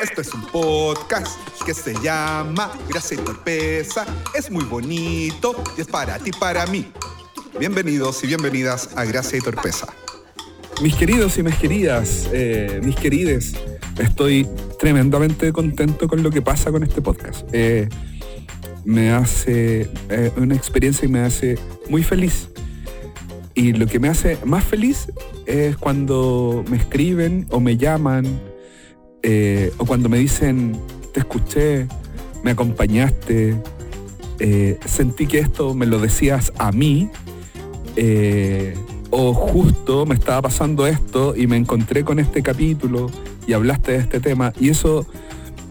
Esto es un podcast que se llama Gracia y Torpeza. Es muy bonito y es para ti, para mí. Bienvenidos y bienvenidas a Gracia y Torpeza. Mis queridos y mis queridas, eh, mis querides, estoy tremendamente contento con lo que pasa con este podcast. Eh, me hace eh, una experiencia y me hace muy feliz. Y lo que me hace más feliz es cuando me escriben o me llaman eh, o cuando me dicen, te escuché, me acompañaste, eh, sentí que esto me lo decías a mí, eh, o justo me estaba pasando esto y me encontré con este capítulo y hablaste de este tema. Y eso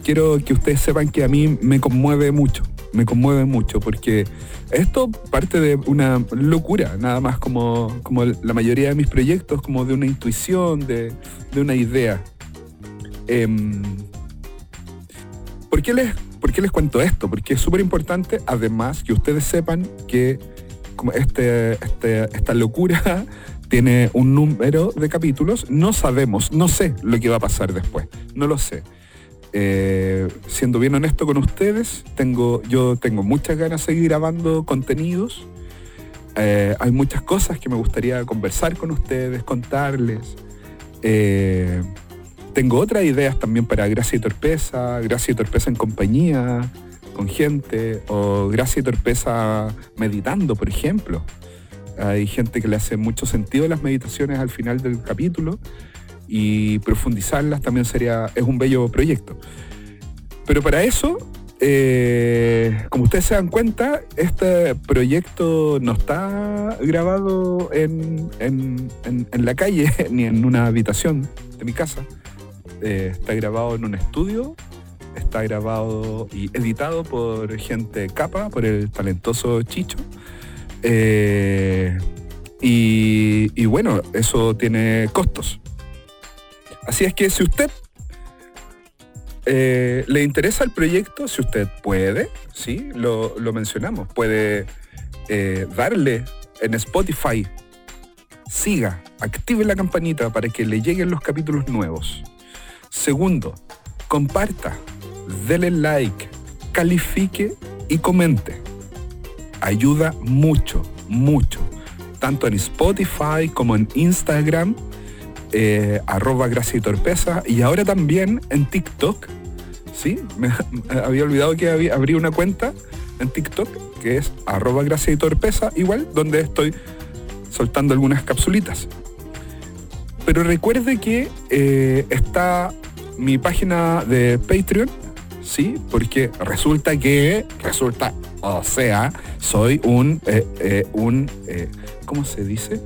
quiero que ustedes sepan que a mí me conmueve mucho, me conmueve mucho, porque esto parte de una locura, nada más como, como la mayoría de mis proyectos, como de una intuición, de, de una idea. Em, ¿por, qué les, ¿Por qué les cuento esto? Porque es súper importante, además, que ustedes sepan que este, este, esta locura tiene un número de capítulos. No sabemos, no sé lo que va a pasar después, no lo sé. Eh, siendo bien honesto con ustedes, tengo, yo tengo muchas ganas de seguir grabando contenidos. Eh, hay muchas cosas que me gustaría conversar con ustedes, contarles. Eh, tengo otras ideas también para Gracia y Torpeza, Gracia y Torpeza en compañía, con gente, o Gracia y Torpeza meditando, por ejemplo. Hay gente que le hace mucho sentido las meditaciones al final del capítulo y profundizarlas también sería, es un bello proyecto. Pero para eso, eh, como ustedes se dan cuenta, este proyecto no está grabado en, en, en la calle ni en una habitación de mi casa eh, está grabado en un estudio, está grabado y editado por gente capa, por el talentoso Chicho. Eh, y, bueno, eso tiene costos. Así es que si usted eh, le interesa el proyecto, si usted puede, sí, lo, mencionamos, puede darle en Spotify, siga, active la campanita para que le lleguen los capítulos nuevos. Segundo, comparta, dele like, califique y comente. Ayuda mucho, mucho. Tanto en Spotify como en Instagram, eh, arroba gracia y torpeza. Y ahora también en TikTok. ¿Sí? Me, había olvidado que había, abrí una cuenta en TikTok que es arroba gracia y torpeza, igual, donde estoy soltando algunas capsulitas. Pero recuerde que eh, está mi página de Patreon, ¿sí? Porque resulta que, resulta, o sea, soy un, eh, eh, un ¿cómo se dice?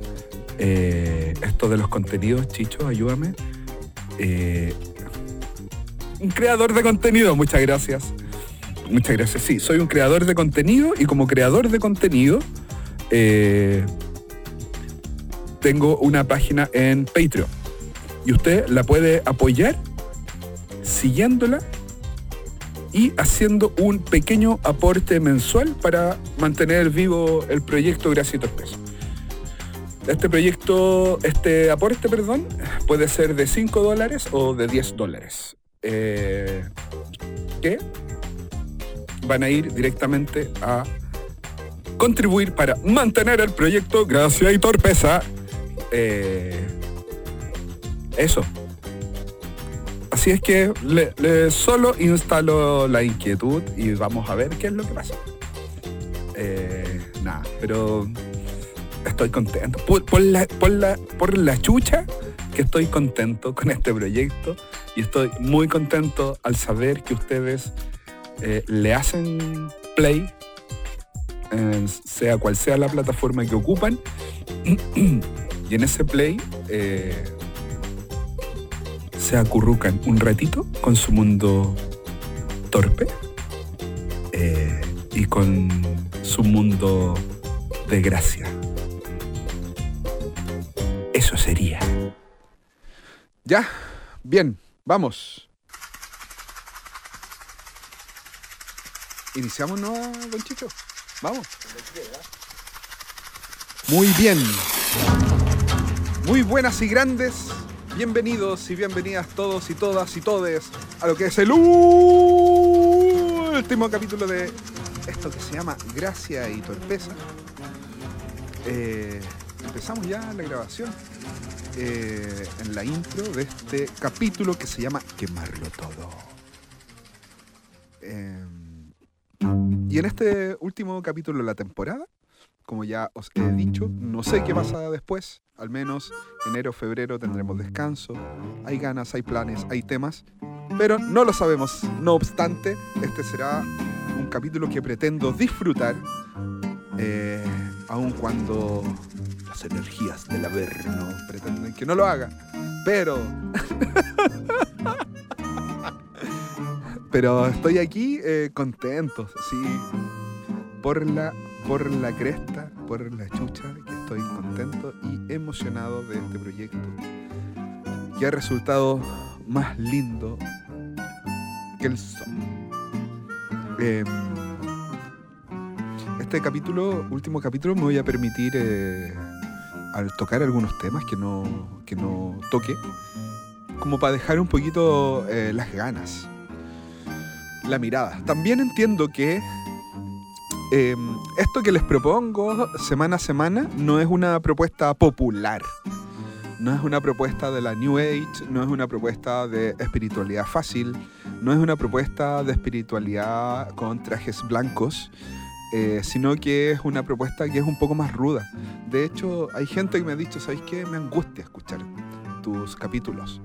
esto de los contenidos, Chicho, ayúdame. un creador de contenido, muchas gracias. Muchas gracias. Sí, soy un creador de contenido y como creador de contenido tengo una página en Patreon. Y usted la puede apoyar siguiéndola y haciendo un pequeño aporte mensual para mantener vivo el proyecto Gracias y Este proyecto, este aporte, perdón, puede ser de 5 dólares o de 10 dólares. Eh, que van a ir directamente a contribuir para mantener el proyecto Gracia y Torpeza. Eh, eso, Así es que le, solo instalo la inquietud y vamos a ver qué es lo que pasa. Eh, nada, pero estoy contento. Por, la, por, la, chucha que estoy contento con este proyecto y estoy muy contento al saber que ustedes eh, le hacen play, sea cual sea la plataforma que ocupan, y en ese play eh, se acurrucan un ratito con su mundo torpe eh, y con su mundo de gracia. Eso sería. Ya, bien, vamos. Iniciamos, ¿no, don Chicho? Vamos. Muy bien. Muy buenas y grandes Bienvenidos y bienvenidas todos y todas y todes a lo que es el último capítulo de esto que se llama Gracia y Torpeza. Eh, empezamos ya la grabación eh, en la intro de este capítulo que se llama Quemarlo Todo. Eh, y en este último capítulo de la temporada, como ya os he dicho, no sé qué pasa después. Al menos enero, febrero tendremos descanso. Hay ganas, hay planes, hay temas. Pero no lo sabemos. No obstante, este será un capítulo que pretendo disfrutar. Eh, aun cuando las energías del Averno pretenden que no lo haga. Pero... Pero estoy aquí eh, contento, sí, por la, por la cresta, por la chucha, que estoy contento y emocionado de este proyecto, que ha resultado más lindo que el sol. Em, este capítulo, último capítulo, me voy a permitir eh, al tocar algunos temas que no, que no toque, como para dejar un poquito eh, las ganas la mirada. También entiendo que eh, esto que les propongo semana a semana no es una propuesta popular. No es una propuesta de la New Age, no es una propuesta de espiritualidad fácil, no es una propuesta de espiritualidad con trajes blancos, eh, sino que es una propuesta que es un poco más ruda. De hecho, hay gente que me ha dicho, ¿sabéis qué? Me angustia escuchar tus capítulos.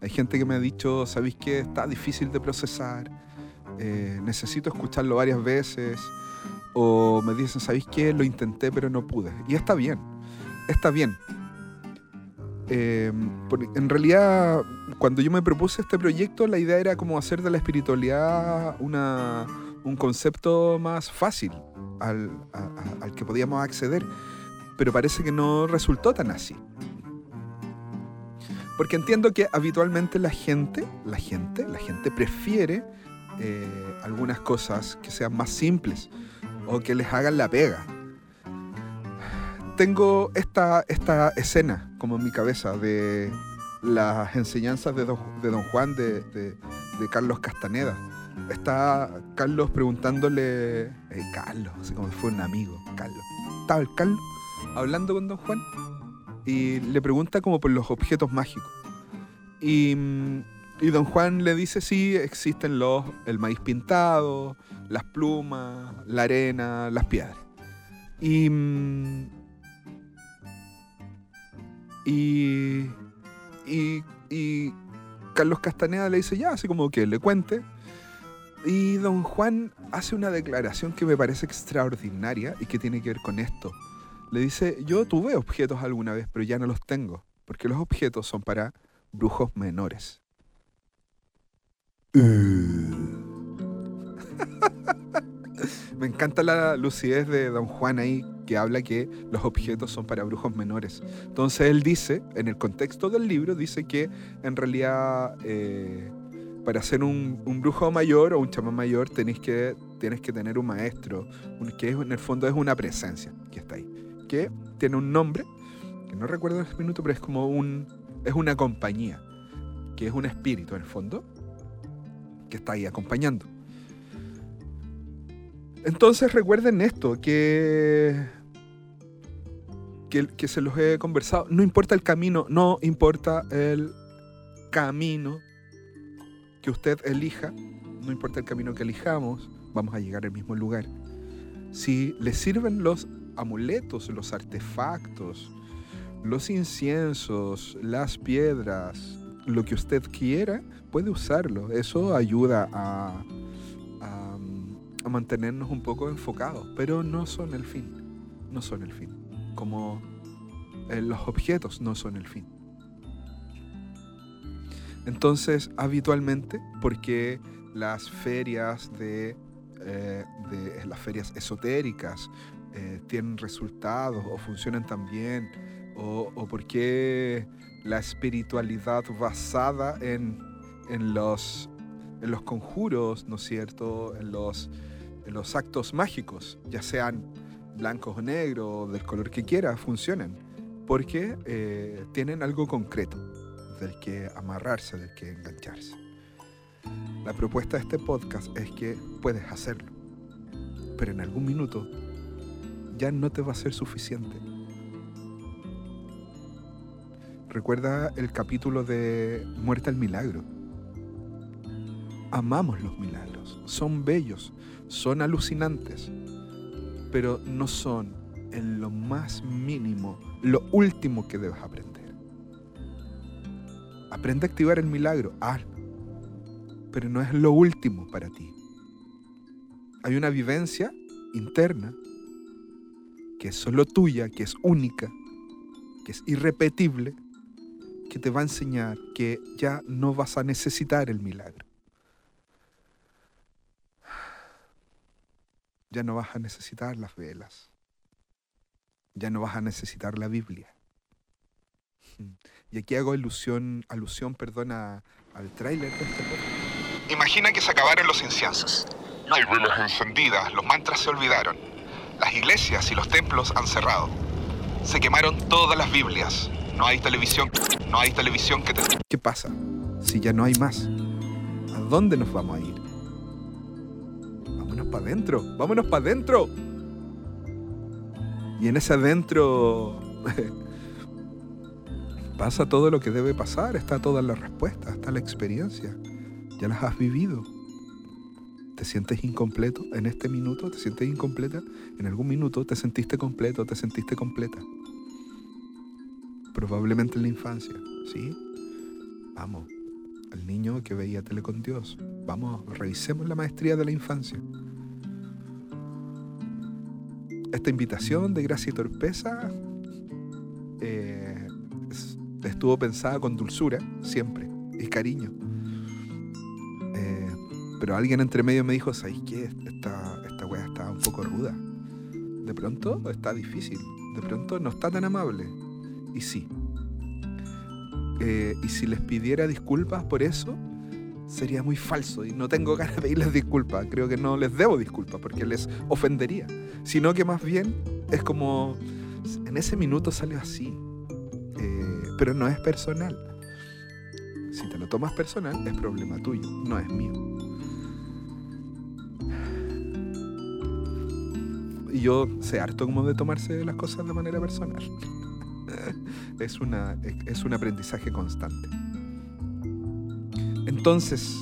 Hay gente que me ha dicho, ¿sabéis qué? Está difícil de procesar eh, necesito escucharlo varias veces, o me dicen, ¿sabéis qué? Lo intenté pero no pude. Y está bien, está bien. Eh, en realidad, cuando yo me propuse este proyecto, la idea era como hacer de la espiritualidad una, un concepto más fácil al, al que podíamos acceder, pero parece que no resultó tan así. Porque entiendo que habitualmente la gente, la gente, la gente prefiere eh, algunas cosas que sean más simples o que les hagan la pega. Tengo esta, esta escena como en mi cabeza de las enseñanzas de Don, Juan de, de, Carlos Castaneda. Está Carlos preguntándole, Carlos, así como fuera un amigo, Carlos. Estaba el Carlos hablando con Don Juan y le pregunta como por los objetos mágicos. Y mm, y don Juan le dice, sí, existen los, el maíz pintado, las plumas, la arena, las piedras. Y, mm, y, y, Carlos Castaneda le dice, ya, así como que le cuente. Y don Juan hace una declaración que me parece extraordinaria y que tiene que ver con esto. Le dice, yo tuve objetos alguna vez, pero ya no los tengo, porque los objetos son para brujos menores. Me encanta la lucidez de Don Juan ahí que habla que los objetos son para brujos menores. Entonces él dice, en el contexto del libro, dice que en realidad eh, para ser un, brujo mayor o un chamán mayor tenés que, tienes que tener un maestro, que en el fondo es una presencia que está ahí, que tiene un nombre, que no recuerdo en minuto, pero es como un, es una compañía, que es un espíritu en el fondo, que está ahí acompañando. Entonces recuerden esto, que, que, que, se los he conversado. No importa el camino, no importa el camino que usted elija, no importa el camino que elijamos, vamos a llegar al mismo lugar. Si le sirven los amuletos, los artefactos, los inciensos, las piedras, lo que usted quiera, puede usarlo. Eso ayuda a, a, mantenernos un poco enfocados, pero no son el fin. No son el fin. Como eh, los objetos no son el fin. Entonces, habitualmente, porque las ferias de, eh, de las ferias esotéricas eh, tienen resultados o funcionan tan bien, o, o porque la espiritualidad basada en, en, los, en los conjuros, ¿no es cierto? En los, en los actos mágicos, ya sean blancos o negros, del color que quiera, funcionan, porque eh, tienen algo concreto, del que amarrarse, del que engancharse. La propuesta de este podcast es que puedes hacerlo, pero en algún minuto ya no te va a ser suficiente. Recuerda el capítulo de Muerte al Milagro. Amamos los milagros, son bellos, son alucinantes, pero no son en lo más mínimo lo último que debes aprender. Aprende a activar el milagro, hazlo, pero no es lo último para ti. Hay una vivencia interna que es solo tuya, que es única, que es irrepetible, que te va a enseñar que ya no vas a necesitar el milagro. Ya no vas a necesitar las velas. Ya no vas a necesitar la Biblia. Y aquí hago alusión, alusión perdón, al tráiler de este. Imagina que se acabaron los inciensos. No hay velas encendidas, los mantras se olvidaron. Las iglesias y los templos han cerrado. Se quemaron todas las Biblias. No hay televisión. No hay televisión que te... ¿Qué pasa? Si ya no hay más. ¿A dónde nos vamos a ir? Vámonos para adentro. Vámonos para adentro. Y en ese adentro pasa todo lo que debe pasar, está toda la respuesta, está la experiencia. Ya las has vivido. ¿Te sientes incompleto en este minuto? ¿Te sientes incompleta? En algún minuto te sentiste completo, te sentiste completa. Probablemente en la infancia, ¿sí? Vamos, al niño que veía tele con Dios. Vamos, revisemos la maestría de la infancia. Esta invitación de gracia y torpeza eh, estuvo pensada con dulzura, siempre, y cariño. Eh, pero alguien entre medio me dijo, ¿sabes qué? Esta, esta wea está un poco ruda. De pronto está difícil. De pronto no está tan amable. Y sí. Eh, y si les pidiera disculpas por eso, sería muy falso y no tengo ganas de pedirles disculpas. Creo que no les debo disculpas porque les ofendería. Sino que más bien es como, en ese minuto salió así. Eh, pero no es personal. Si te lo tomas personal, es problema tuyo, no es mío. Y yo sé harto como de tomarse las cosas de manera personal. Es, una, es un aprendizaje constante. Entonces,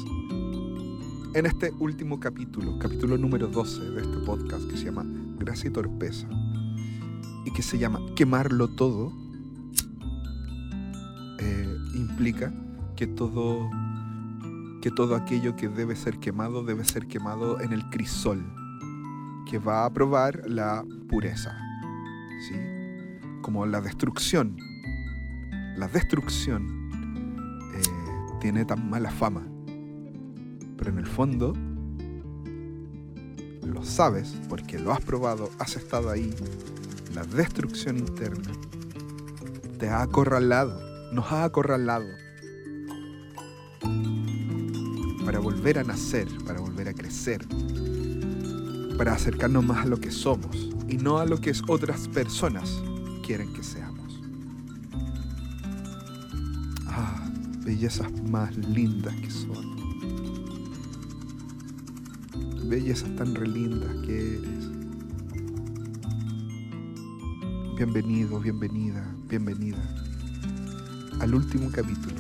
en este último capítulo, capítulo número 12 de este podcast que se llama Gracia y Torpeza, y que se llama Quemarlo todo, eh, implica que todo, que todo aquello que debe ser quemado debe ser quemado en el crisol, que va a probar la pureza, ¿sí? como la destrucción. La destrucción tiene tan mala fama. Pero en el fondo lo sabes porque lo has probado, has estado ahí. La destrucción interna te ha acorralado, nos ha acorralado para volver a nacer, para volver a crecer, para acercarnos más a lo que somos y no a lo que otras personas quieren que seamos. Bellezas más lindas que son. Bellezas tan relindas que eres. Bienvenido, bienvenida, bienvenida al último capítulo.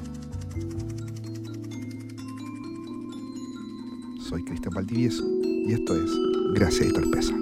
Soy Cristian Valdivieso y esto es Gracia y Torpeza.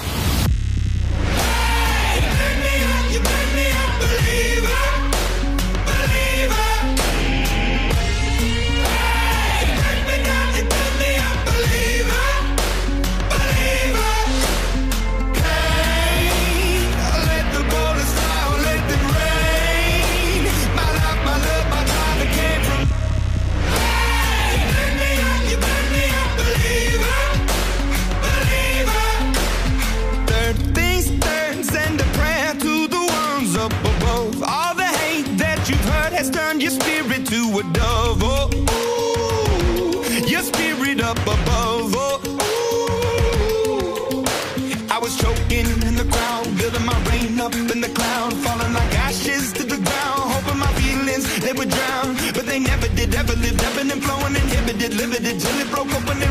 livid and jelly broke open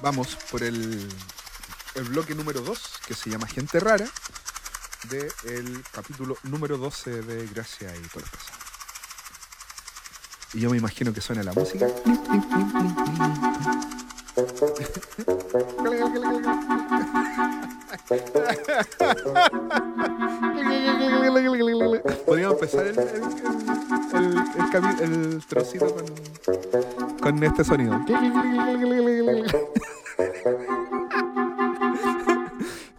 Vamos por el, bloque número 2, que se llama Gente Rara, del capítulo número 12 de Gracia y Torpeza. Y yo me imagino que suena la música. Podríamos empezar el, el, el, trocito con, este sonido.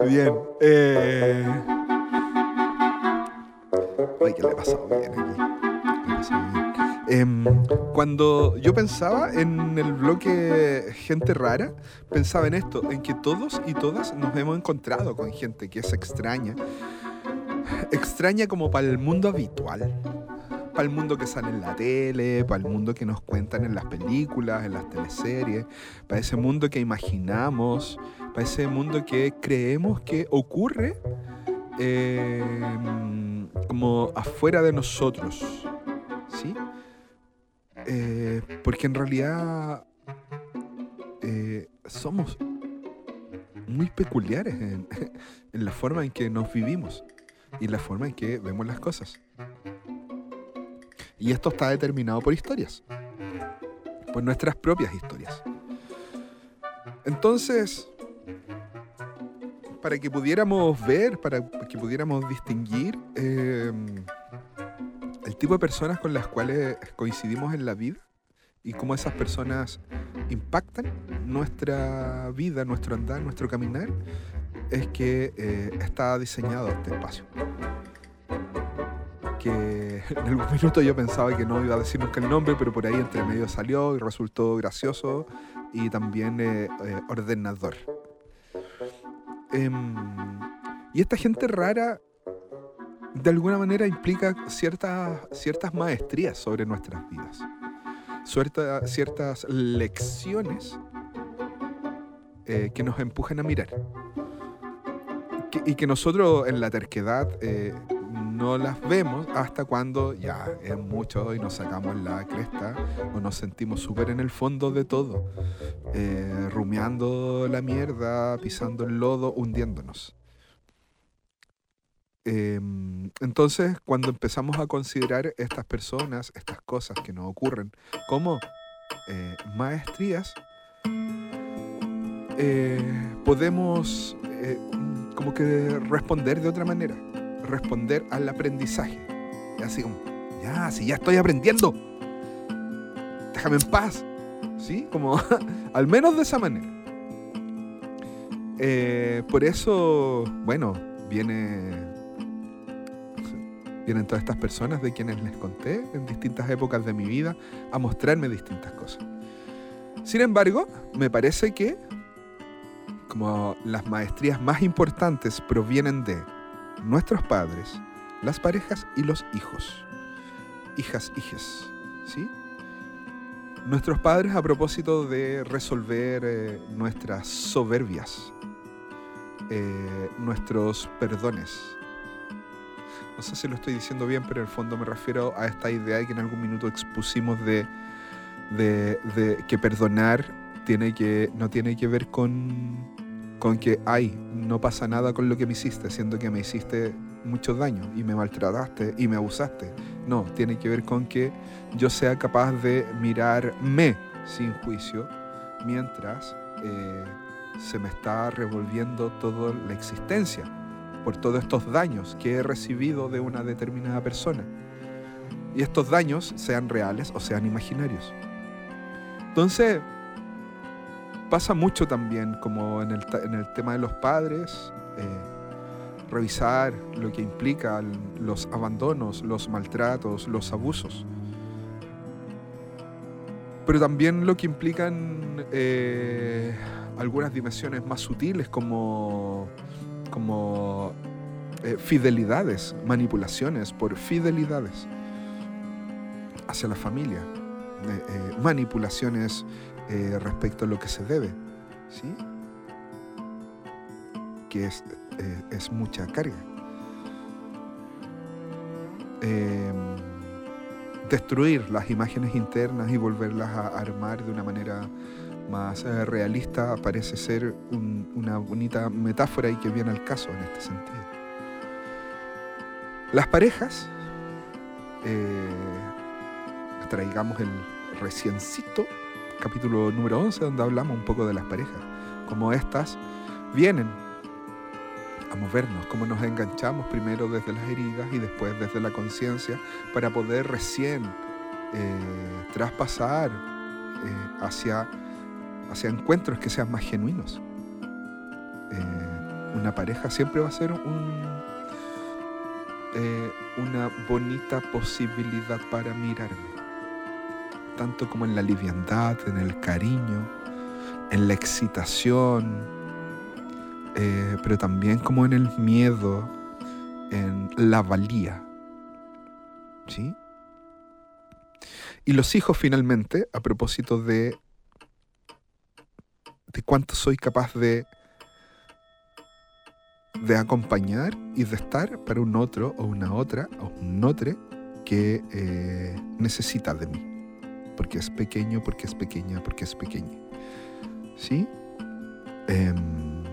Bien. Eh... Ay, que le he pasado bien aquí. Em, cuando yo pensaba en el bloque gente rara, pensaba en esto, en que todos y todas nos hemos encontrado con gente que es extraña. Extraña como para el mundo habitual. Para el mundo que sale en la tele, para el mundo que nos cuentan en las películas, en las teleseries, para ese mundo que imaginamos, para ese mundo que creemos que ocurre eh, como afuera de nosotros. ¿Sí? Eh, porque en realidad eh, somos muy peculiares en, la forma en que nos vivimos y la forma en que vemos las cosas. Y esto está determinado por historias, por nuestras propias historias. Entonces, para que pudiéramos ver, para que pudiéramos distinguir el tipo de personas con las cuales coincidimos en la vida y cómo esas personas impactan nuestra vida, nuestro andar, nuestro caminar, es que eh, está diseñado este espacio. Que en algún minuto yo pensaba que no iba a decir nunca el nombre, pero por ahí entre medio salió y resultó gracioso y también eh, eh, ordenador. Em, y esta gente rara de alguna manera implica ciertas, ciertas maestrías sobre nuestras vidas, Cierta- ciertas lecciones eh, que nos empujan a mirar. Y que nosotros en la terquedad eh, no las vemos hasta cuando ya es mucho y nos sacamos la cresta o nos sentimos súper en el fondo de todo, eh, rumiando la mierda, pisando el lodo, hundiéndonos. Em, entonces, cuando empezamos a considerar estas personas, estas cosas que nos ocurren como eh, maestrías, eh, podemos eh, como que responder de otra manera, responder al aprendizaje. Así como, ya, si ya estoy aprendiendo, déjame en paz. ¿Sí? Como, al menos de esa manera. Por eso, bueno, viene vienen todas estas personas de quienes les conté en distintas épocas de mi vida a mostrarme distintas cosas. Sin embargo, me parece que como las maestrías más importantes provienen de nuestros padres, las parejas y los hijos. Hijas, hijes, ¿sí? Nuestros padres a propósito de resolver eh, nuestras soberbias, eh, nuestros perdones. No sé si lo estoy diciendo bien, pero en el fondo me refiero a esta idea que en algún minuto expusimos de, de, que perdonar tiene que, no tiene que ver con, con que, ay, no pasa nada con lo que me hiciste, siendo que me hiciste mucho daño y me maltrataste y me abusaste. No, tiene que ver con que yo sea capaz de mirarme sin juicio mientras eh, se me está revolviendo toda la existencia por todos estos daños que he recibido de una determinada persona. Y estos daños sean reales o sean imaginarios. Entonces, pasa mucho también como en el, en el tema de los padres, eh, revisar lo que implica el- los abandonos, los maltratos, los abusos. Pero también lo que implican eh, algunas dimensiones más sutiles como, como eh, fidelidades, manipulaciones por fidelidades hacia la familia, eh, eh, manipulaciones respecto a lo que se debe, ¿sí? Que es, es mucha carga. Eh, destruir las imágenes internas y volverlas a armar de una manera más eh, realista parece ser un- una bonita metáfora y que viene al caso en este sentido. Las parejas, eh, traigamos el reciencito capítulo número 11 donde hablamos un poco de las parejas, como estas vienen a movernos, cómo nos enganchamos primero desde las heridas y después desde la conciencia para poder recién eh, traspasar hacia, hacia encuentros que sean más genuinos. Eh, una pareja siempre va a ser un, eh, una bonita posibilidad para mirarme, tanto como en la liviandad, en el cariño, en la excitación, eh, pero también como en el miedo, en la valía. ¿Sí? Y los hijos finalmente, a propósito de, de cuánto soy capaz de, de acompañar y de estar para un otro o una otra o un otro que eh, necesita de mí. Porque es pequeño, porque es pequeña, porque es pequeña. ¿Sí? Em,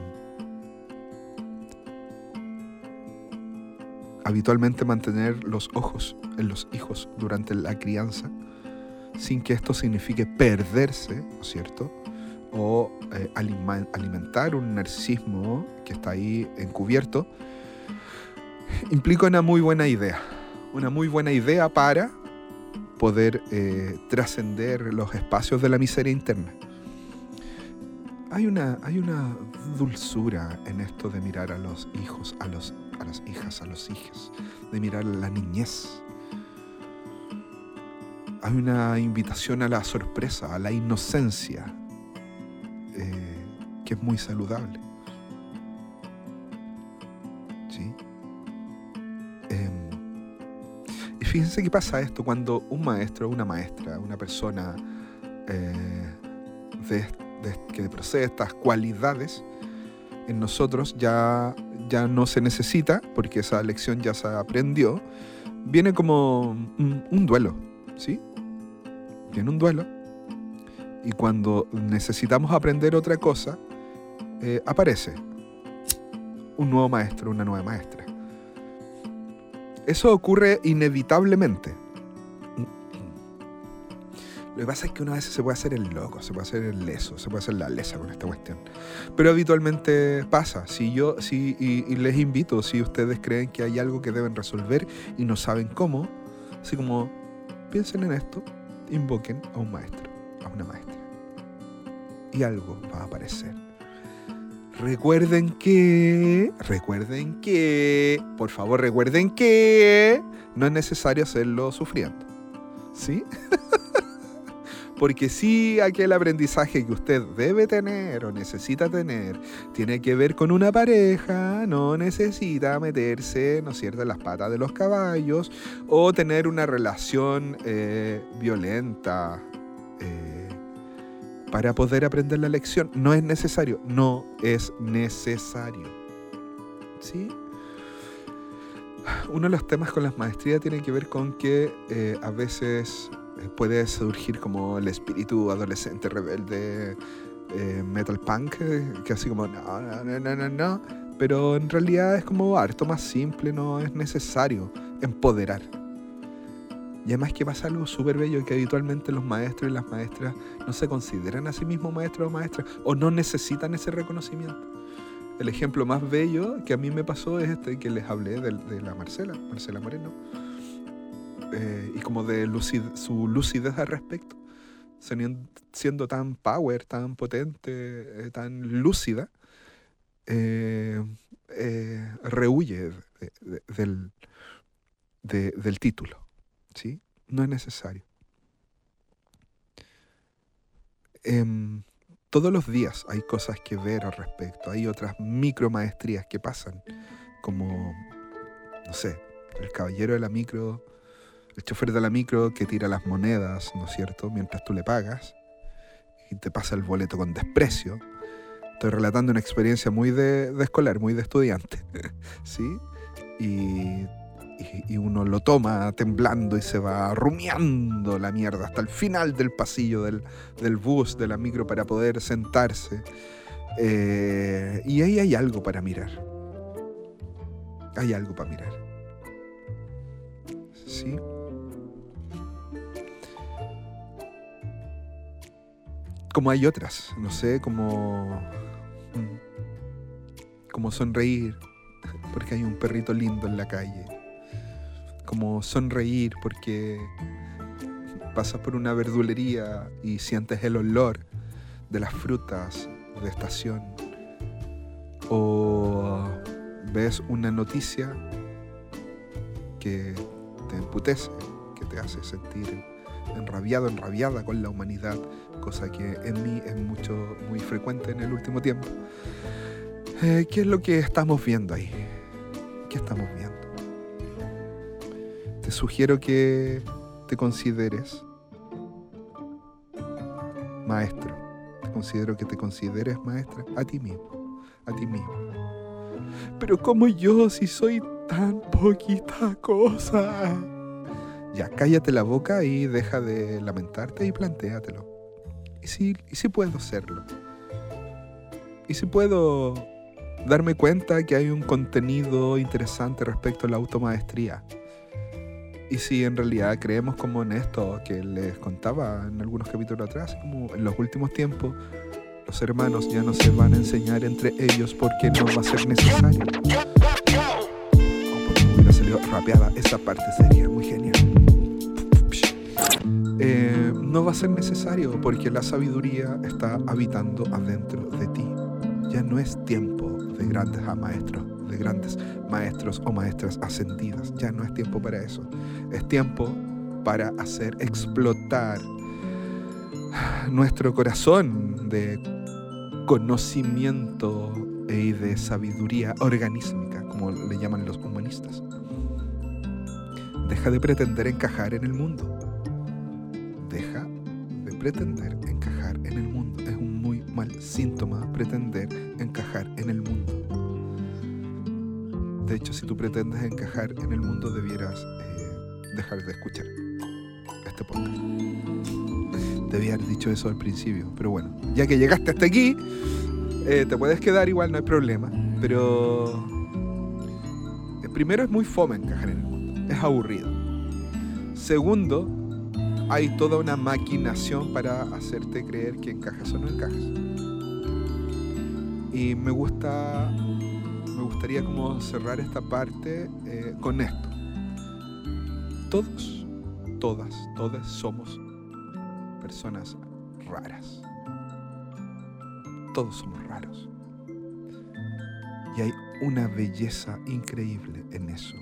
habitualmente mantener los ojos en los hijos durante la crianza, sin que esto signifique perderse, ¿no es cierto? O eh, alimentar un narcisismo que está ahí encubierto, implica una muy buena idea. Una muy buena idea para poder eh, trascender los espacios de la miseria interna. Hay una, hay una dulzura en esto de mirar a los hijos, a, los, a las hijas, a los hijos, de mirar a la niñez. Hay una invitación a la sorpresa, a la inocencia, eh, que es muy saludable. ¿Sí? Em, y fíjense qué pasa esto cuando un maestro, una maestra, una persona eh, de, de- que posee estas cualidades en nosotros ya, ya no se necesita, porque esa lección ya se aprendió, viene como un, un duelo, ¿sí? Viene un duelo. Y cuando necesitamos aprender otra cosa, eh, aparece un nuevo maestro, una nueva maestra. Eso ocurre inevitablemente. Lo que pasa es que una vez se puede hacer el loco, se puede hacer el leso, se puede hacer la lesa con esta cuestión. Pero habitualmente pasa. Si yo, si, y, y les invito, si ustedes creen que hay algo que deben resolver y no saben cómo, así como piensen en esto, invoquen a un maestro, a una maestra. Algo va a aparecer. Recuerden que, recuerden que, por favor recuerden que no es necesario hacerlo sufriendo. ¿Sí? Porque si aquel aprendizaje que usted debe tener o necesita tener tiene que ver con una pareja, no necesita meterse, ¿no es cierto?, en las patas de los caballos o tener una relación eh, violenta eh, para poder aprender la lección. No es necesario, no es necesario. ¿Sí? Uno de los temas con las maestrías tiene que ver con que eh, a veces eh, puede surgir como el espíritu adolescente rebelde eh, metal punk, que así como no, no, no, no, no, no, pero en realidad es como harto más simple, no es necesario empoderar. Y además que pasa algo súper bello que habitualmente los maestros y las maestras no se consideran a sí mismos maestros o maestras o no necesitan ese reconocimiento. El ejemplo más bello que a mí me pasó es este que les hablé de, de la Marcela, Marcela Moreno eh, y como de su lucidez al respecto, siendo tan power, tan potente, eh, tan lúcida, eh, eh, rehuye de- de- del, de- del título. ¿Sí? No es necesario. Em, todos los días hay cosas que ver al respecto, hay otras micro maestrías que pasan, como, no sé, el caballero de la micro el chofer de la micro que tira las monedas, ¿no es cierto?, mientras tú le pagas y te pasa el boleto con desprecio. Estoy relatando una experiencia muy de, de escolar, muy de estudiante, ¿sí? Y, y- uno lo toma temblando y se va rumiando la mierda hasta el final del pasillo del, del bus, de la micro, para poder sentarse. Eh, y ahí hay algo para mirar. Hay algo para mirar. ¿Sí? como hay otras, no sé, como mm, como sonreír porque hay un perrito lindo en la calle, como sonreír porque pasas por una verdulería y sientes el olor de las frutas de estación o ves una noticia que te emputece, que te hace sentir enrabiado, enrabiada con la humanidad, cosa que en mí es mucho, muy frecuente en el último tiempo. Eh, ¿Qué es lo que estamos viendo ahí? ¿Qué estamos viendo? Te sugiero que te consideres maestro. Te considero que te consideres maestra a ti mismo, a ti mismo. Pero como yo si soy tan poquita cosa. Ya, cállate la boca y deja de lamentarte y plantéatelo. ¿Y si, y si puedo hacerlo? ¿Y si puedo darme cuenta que hay un contenido interesante respecto a la automaestría? Y si en realidad creemos como en esto que les contaba en algunos capítulos atrás, como en los últimos tiempos, los hermanos ya no se van a enseñar entre ellos porque no va a ser necesario. Oh, porque hubiera salido rapeada, esa parte sería muy genial. Eh, no va a ser necesario porque la sabiduría está habitando adentro de ti. Ya no es tiempo de grandes maestros, de grandes maestros o maestras ascendidas. Ya no es tiempo para eso. Es tiempo para hacer explotar nuestro corazón de conocimiento y de sabiduría organísmica, como le llaman los humanistas. Deja de pretender encajar en el mundo. Deja de pretender encajar en el mundo. Es un muy mal síntoma pretender encajar en el mundo. De hecho, si tú pretendes encajar en el mundo, debieras eh, dejar de escuchar este podcast. Debía haber dicho eso al principio, pero bueno, ya que llegaste hasta aquí, eh, te puedes quedar igual, no hay problema. Pero eh, primero es muy fome encajar en el mundo, es aburrido. Segundo, hay toda una maquinación para hacerte creer que encajas o no encajas. Y me gusta, me gustaría como cerrar esta parte eh, con esto. Todos, todas, todas somos personas raras. Todos somos raros. Y hay una belleza increíble en eso.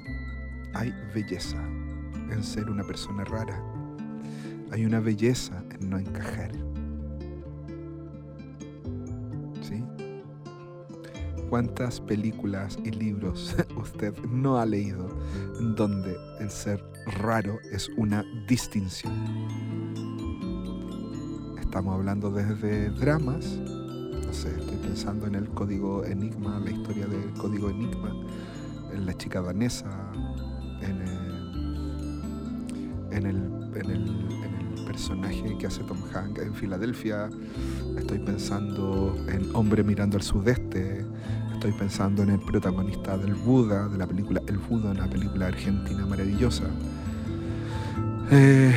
Hay belleza en ser una persona rara. Hay una belleza en no encajar. ¿Cuántas películas y libros usted no ha leído donde el ser raro es una distinción? Estamos hablando desde dramas, no sé, estoy pensando en el código Enigma, la historia del código Enigma, en la chica danesa, en el, en el, en el, en el personaje que hace Tom Hanks en Filadelfia, estoy pensando en Hombre mirando al sudeste, estoy pensando en el protagonista del Buda, de la película El Buda, una película argentina maravillosa. Eh,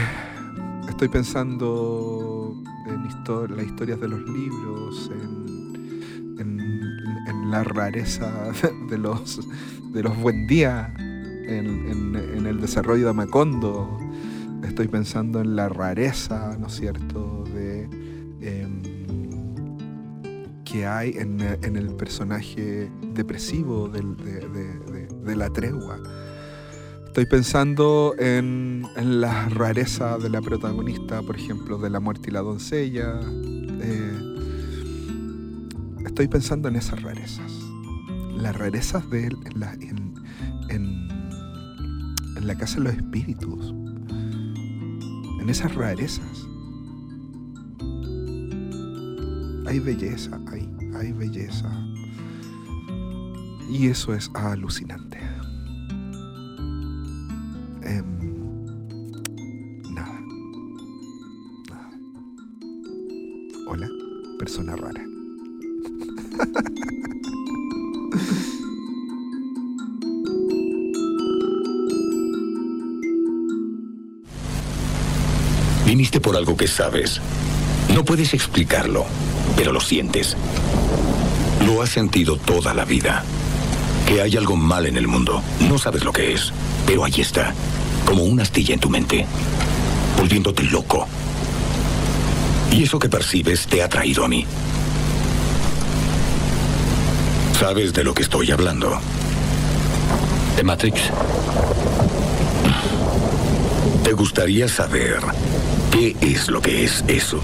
estoy pensando en histo- las historias de los libros, en, en- la rareza de los, de los buen día, en, en- el desarrollo de Macondo. Estoy pensando en la rareza, ¿no es cierto?, que hay en, en el personaje depresivo del- de, la tregua. Estoy pensando en, en la rareza de la protagonista, por ejemplo, de La muerte y la doncella. Eh, estoy pensando en esas rarezas. Las rarezas de la, en- en la casa de los espíritus. En esas rarezas. Hay belleza, hay, hay belleza. Y eso es alucinante. Em, nada. Nada. Hola, persona rara. Viniste por algo que sabes. No puedes explicarlo, pero lo sientes. Lo has sentido toda la vida. Que hay algo mal en el mundo. No sabes lo que es, pero ahí está. Como una astilla en tu mente. Volviéndote loco. Y eso que percibes te ha traído a mí. ¿Sabes de lo que estoy hablando? ¿De Matrix? ¿Te gustaría saber qué es lo que es eso?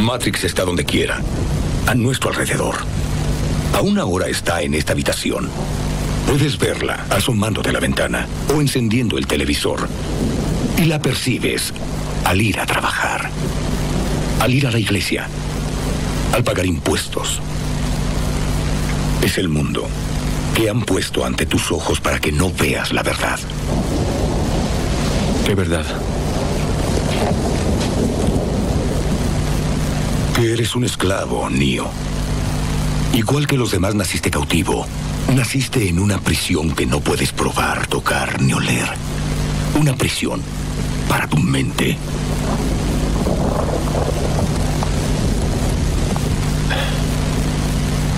Matrix está donde quiera, a nuestro alrededor. Aún ahora está en esta habitación. Puedes verla asomando de la ventana o encendiendo el televisor. Y la percibes al ir a trabajar, al ir a la iglesia, al pagar impuestos. Es el mundo que han puesto ante tus ojos para que no veas la verdad. ¿Qué verdad? Que eres un esclavo, Neo. Igual que los demás naciste cautivo, naciste en una prisión que no puedes probar, tocar ni oler. Una prisión para tu mente.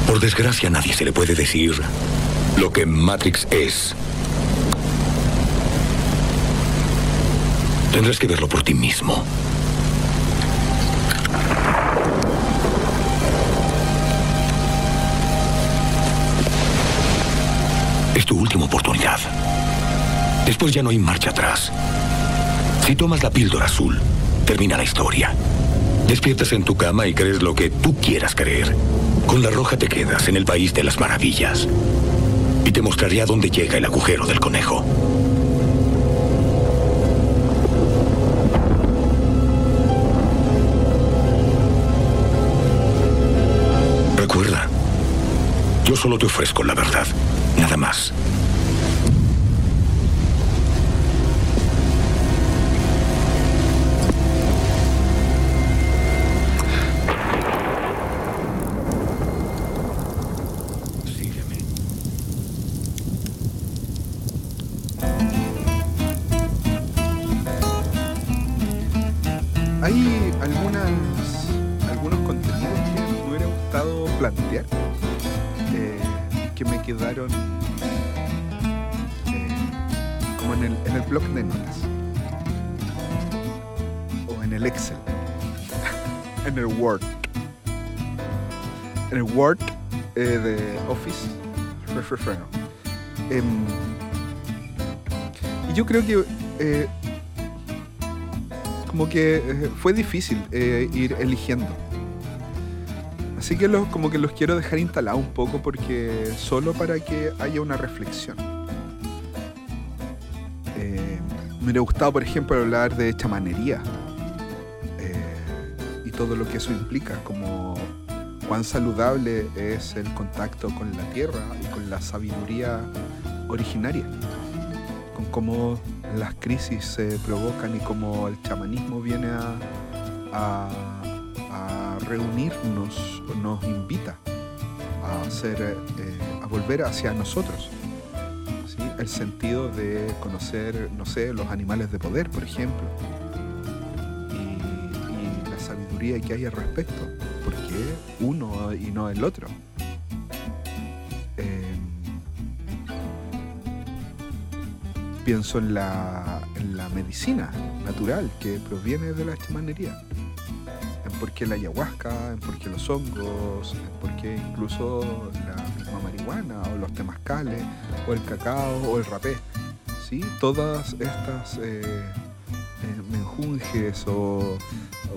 Por desgracia, a nadie se le puede decir lo que Matrix es. Tendrás que verlo por ti mismo. Es tu última oportunidad. Después ya no hay marcha atrás. Si tomas la píldora azul, termina la historia. Despiertas en tu cama y crees lo que tú quieras creer. Con la roja te quedas en el país de las maravillas. Y te mostraré a dónde llega el agujero del conejo. Solo te ofrezco la verdad. Nada más. Refreno. Em, y yo creo que eh, como que eh, fue difícil eh, ir eligiendo. Así que los, como que los quiero dejar instalados un poco porque solo para que haya una reflexión. Eh, me hubiera gustado, por ejemplo, hablar de chamanería y todo lo que eso implica, como cuán saludable es el contacto con la tierra y con la sabiduría originaria, con cómo las crisis se provocan y cómo el chamanismo viene a, a- a reunirnos, nos invita eh, a volver hacia nosotros. El sentido de conocer, no sé, los animales de poder, por ejemplo, y la sabiduría que hay al respecto. ¿Por qué uno y no el otro? Em, pienso en la, medicina natural que proviene de la chamanería. Por qué la ayahuasca, en por qué los hongos, en por qué incluso la misma marihuana o los temazcales o el cacao o el rapé. ¿sí? Todas estas eh, eh, menjunjes o,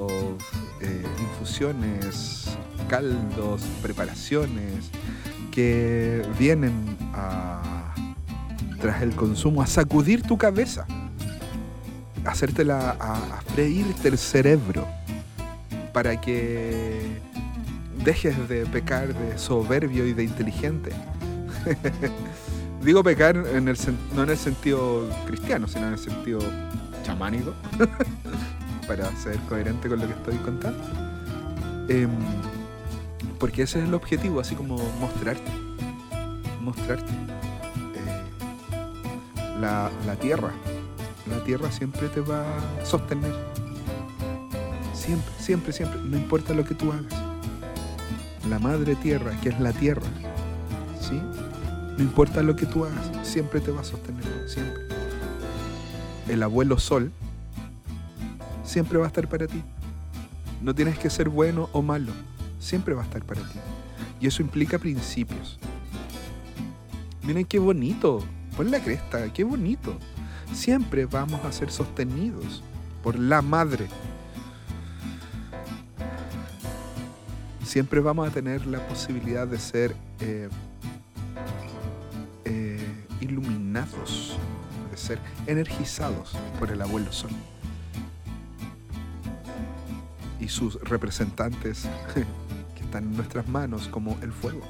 eh, infusiones, caldos, preparaciones que vienen a, tras el consumo a sacudir tu cabeza, hacértela, a, a freírte el cerebro para que dejes de pecar de soberbio y de inteligente. Digo pecar en el no en el sentido cristiano, sino en el sentido chamánico, para ser coherente con lo que estoy contando. Em, porque ese es el objetivo, así como mostrarte. Mostrarte. Eh, la, la tierra. La tierra siempre te va a sostener. Siempre, siempre, siempre. No importa lo que tú hagas. La madre tierra, que es la tierra. ¿Sí? No importa lo que tú hagas. Siempre te va a sostener. Siempre. El abuelo sol siempre va a estar para ti. No tienes que ser bueno o malo. Siempre va a estar para ti. Y eso implica principios. Miren qué bonito. Pon la cresta, qué bonito. Siempre vamos a ser sostenidos por la madre. Siempre vamos a tener la posibilidad de ser eh, eh, iluminados, de ser energizados por el abuelo sol. Y sus representantes que están en nuestras manos como el fuego.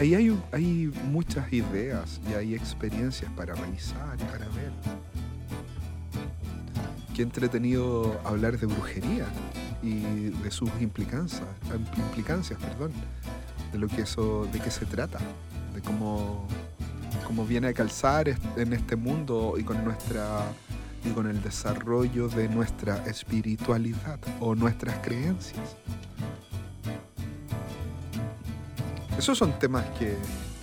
Ahí hay, hay muchas ideas y hay experiencias para revisar para ver. Qué entretenido hablar de brujería y de sus implicancias, implicancias, perdón, de lo que eso, de qué se trata, de cómo, cómo viene a calzar en este mundo y con nuestra y con el desarrollo de nuestra espiritualidad o nuestras creencias. Esos son temas que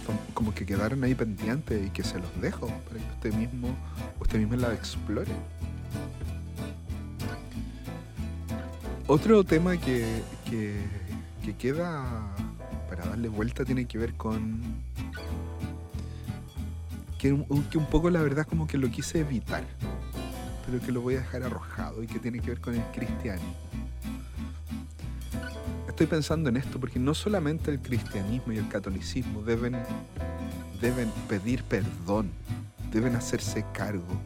com- como que quedaron ahí pendientes y que se los dejo para que usted mismo, usted mismo la explore. Otro tema que, que, que queda para darle vuelta tiene que ver con que un, que un poco la verdad como que lo quise evitar, pero que lo voy a dejar arrojado y que tiene que ver con el cristianismo. Estoy pensando en esto porque no solamente el cristianismo y el catolicismo deben, deben pedir perdón, deben hacerse cargo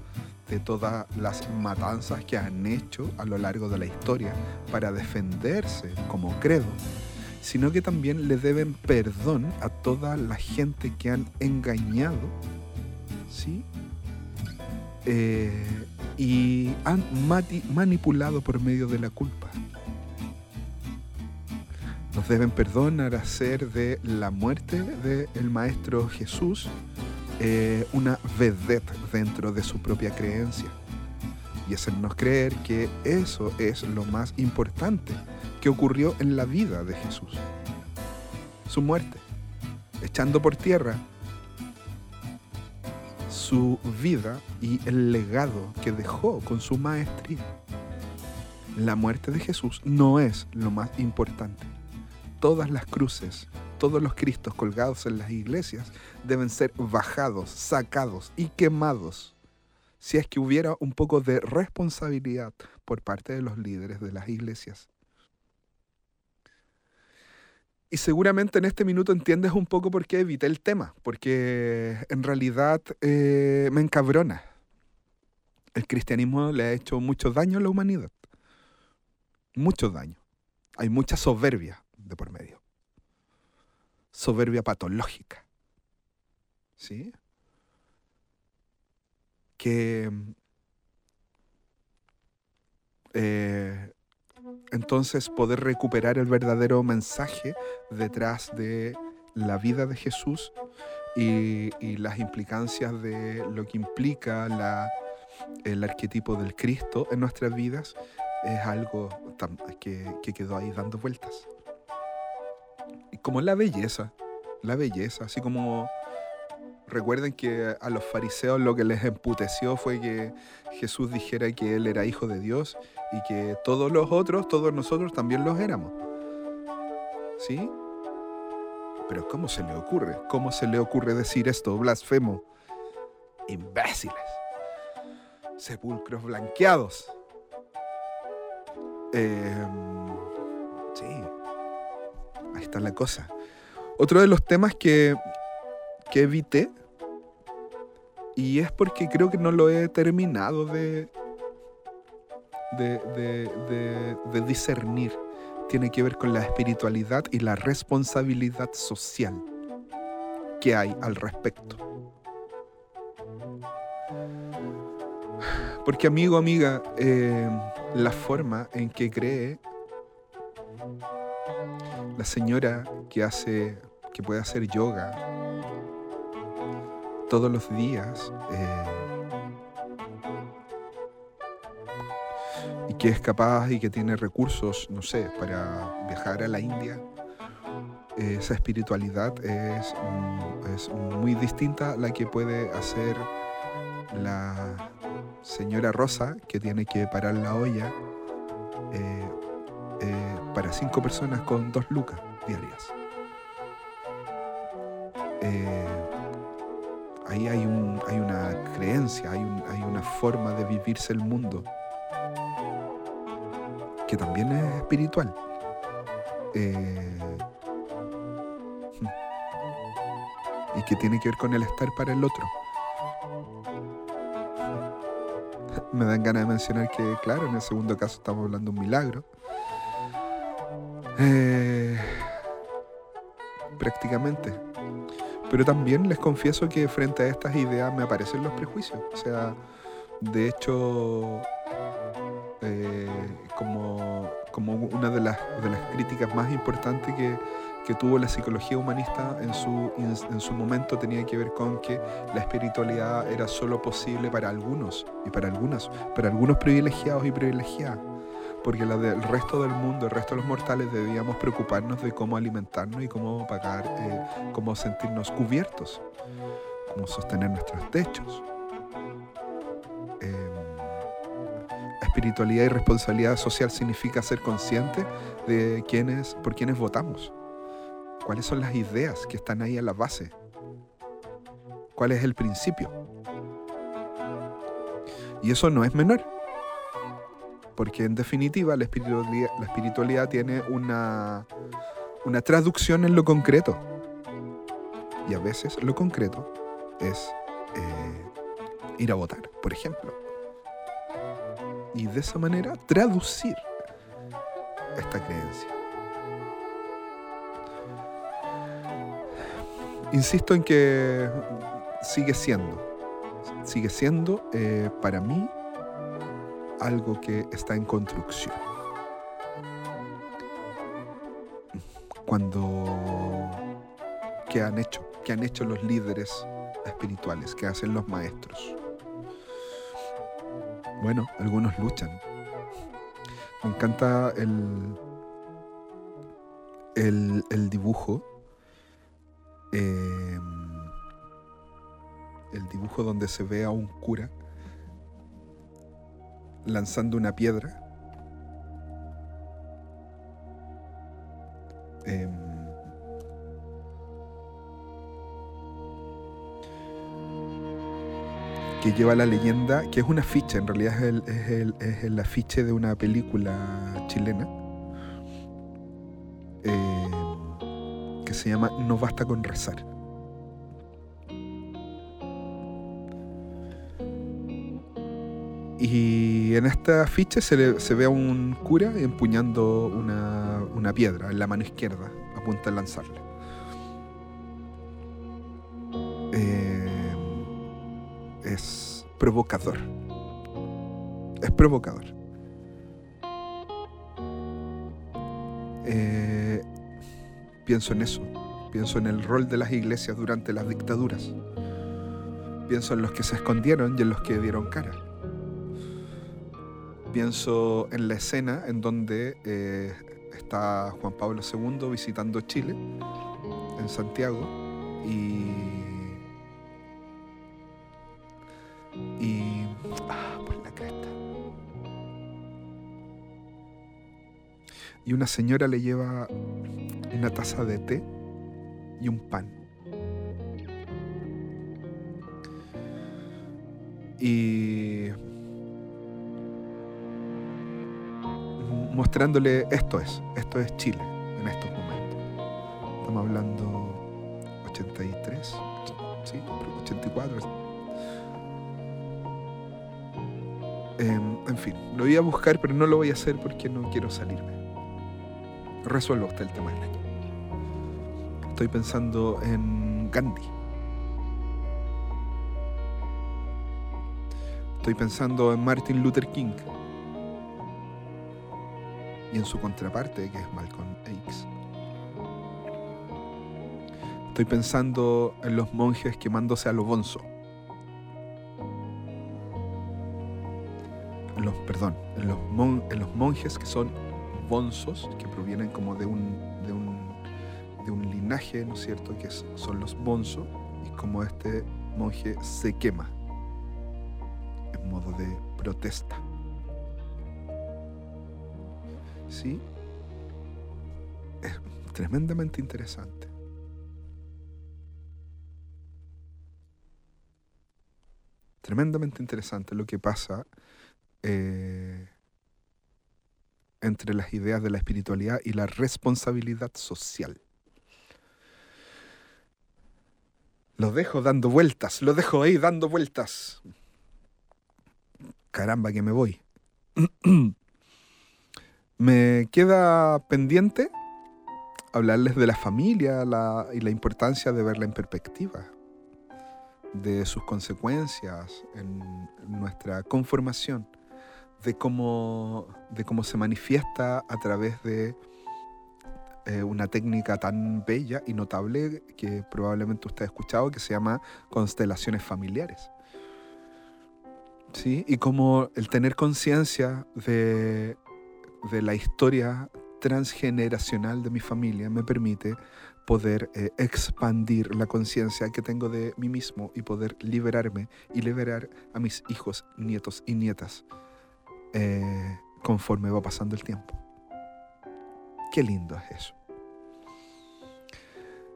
de todas las matanzas que han hecho a lo largo de la historia para defenderse como credo sino que también le deben perdón a toda la gente que han engañado, ¿sí? Eh, y han manipulado por medio de la culpa. Nos deben perdón al hacer de la muerte del Maestro Jesús eh, una vedette dentro de su propia creencia. Y hacernos creer que eso es lo más importante que ocurrió en la vida de Jesús. Su muerte, echando por tierra su vida y el legado que dejó con su maestría. La muerte de Jesús no es lo más importante. Todas las cruces, todos los cristos colgados en las iglesias deben ser bajados, sacados y quemados si es que hubiera un poco de responsabilidad por parte de los líderes de las iglesias. Y seguramente en este minuto entiendes un poco por qué evité el tema, porque en realidad eh, me encabrona. El cristianismo le ha hecho mucho daño a la humanidad. Mucho daño. Hay mucha soberbia de por medio. Soberbia patológica. ¿Sí? Que eh, entonces poder recuperar el verdadero mensaje detrás de la vida de Jesús y, las implicancias de lo que implica la, el arquetipo del Cristo en nuestras vidas es algo que, que quedó ahí dando vueltas. Y como la belleza, la belleza, así como recuerden que a los fariseos lo que les emputeció fue que Jesús dijera que él era hijo de Dios y que todos los otros, todos nosotros también los éramos. ¿Sí? Pero ¿cómo se le ocurre? ¿Cómo se le ocurre decir esto, blasfemo? Imbéciles. Sepulcros blanqueados. Em, sí. Ahí está la cosa. Otro de los temas que, que evité, y es porque creo que no lo he terminado de, de, de- de- discernir, tiene que ver con la espiritualidad y la responsabilidad social que hay al respecto. Porque amigo, amiga, eh, la forma en que cree la señora que hace, que puede hacer yoga todos los días eh, y que es capaz y que tiene recursos, no sé, para viajar a la India, eh, esa espiritualidad es, mm, es muy distinta a la que puede hacer la señora Rosa, que tiene que parar la olla eh, para cinco personas con dos lucas diarias. Ahí hay, un, hay una creencia, hay, un- hay una forma de vivirse el mundo que también es espiritual. Eh, y que tiene que ver con el estar para el otro. Me dan ganas de mencionar que, claro, en el segundo caso estamos hablando de un milagro. Eh, prácticamente. Pero también les confieso que frente a estas ideas me aparecen los prejuicios. O sea, de hecho, eh, como, como una de las, de las críticas más importantes que, que tuvo la psicología humanista en su, en su momento tenía que ver con que la espiritualidad era solo posible para algunos y para algunas, para algunos privilegiados y privilegiadas. Porque la del resto del mundo, el resto de los mortales, debíamos preocuparnos de cómo alimentarnos y cómo pagar, eh, cómo sentirnos cubiertos, cómo sostener nuestros techos. Em, espiritualidad y responsabilidad social significa ser consciente de quiénes, por quiénes votamos. ¿Cuáles son las ideas que están ahí a la base? ¿Cuál es el principio? Y eso no es menor. Porque en definitiva la espiritualidad, tiene una, una traducción en lo concreto. Y a veces lo concreto es eh, ir a votar, por ejemplo. Y de esa manera traducir esta creencia. insisto en que sigue siendo, sigue siendo eh, para mí algo que está en construcción. Cuando ¿qué han hecho? ¿Qué han hecho los líderes espirituales? ¿Qué hacen los maestros? Bueno, algunos luchan. Me encanta el, el, el dibujo. eh, el dibujo donde se ve a un cura lanzando una piedra. Em, que lleva la leyenda, que es una ficha, en realidad es el, es el, es afiche de una película chilena eh, que se llama No basta con rezar. Y en esta afiche se, le- se ve a un cura empuñando una, piedra en la mano izquierda, a punto de lanzarla. Eh, es provocador. Es provocador. Eh, pienso en eso. Pienso en el rol de las iglesias durante las dictaduras. Pienso en los que se escondieron y en los que dieron cara. Pienso en la escena en donde eh, está Juan Pablo II visitando Chile, en Santiago, y. Y. Ah, por la cresta. Y una señora le lleva una taza de té y un pan. Y mostrándole esto es, esto es Chile en estos momentos. Estamos hablando 83, sí, 84. Em, en fin, lo voy a buscar, pero no lo voy a hacer porque no quiero salirme. Resuelva usted el tema del año. Estoy pensando en Gandhi. Estoy pensando en Martin Luther King y en su contraparte, que es Malcolm X. Estoy pensando en los monjes quemándose a lo bonzo. Los, perdón, en los, mon- en los monjes que son bonzos, que provienen como de un, de un, de un linaje, ¿no es cierto?, que son los bonzo, y como este monje se quema en modo de protesta. ¿Sí? Es tremendamente interesante. Tremendamente interesante lo que pasa eh, entre las ideas de la espiritualidad y la responsabilidad social. Lo dejo dando vueltas, lo dejo ahí dando vueltas. Caramba, que me voy. Me queda pendiente hablarles de la familia y la importancia de verla en perspectiva, de sus consecuencias en nuestra conformación, de cómo, de cómo se manifiesta a través de eh, una técnica tan bella y notable que probablemente usted ha escuchado, que se llama constelaciones familiares. ¿Sí? Y cómo el tener conciencia de de la historia transgeneracional de mi familia me permite poder eh, expandir la conciencia que tengo de mí mismo y poder liberarme y liberar a mis hijos, nietos y nietas eh, conforme va pasando el tiempo. Qué lindo es eso.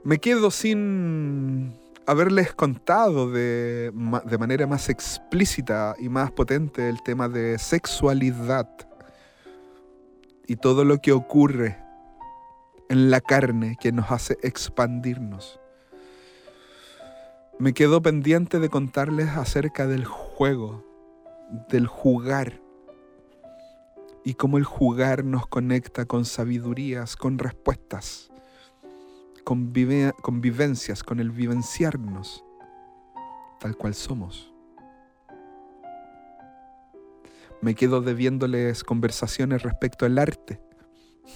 Me quedo sin haberles contado de, de manera más explícita y más potente el tema de sexualidad y todo lo que ocurre en la carne que nos hace expandirnos. Me quedo pendiente de contarles acerca del juego, del jugar, y cómo el jugar nos conecta con sabidurías, con respuestas, convive- convivencias, con el vivenciarnos tal cual somos. Me quedo debiéndoles conversaciones respecto al arte.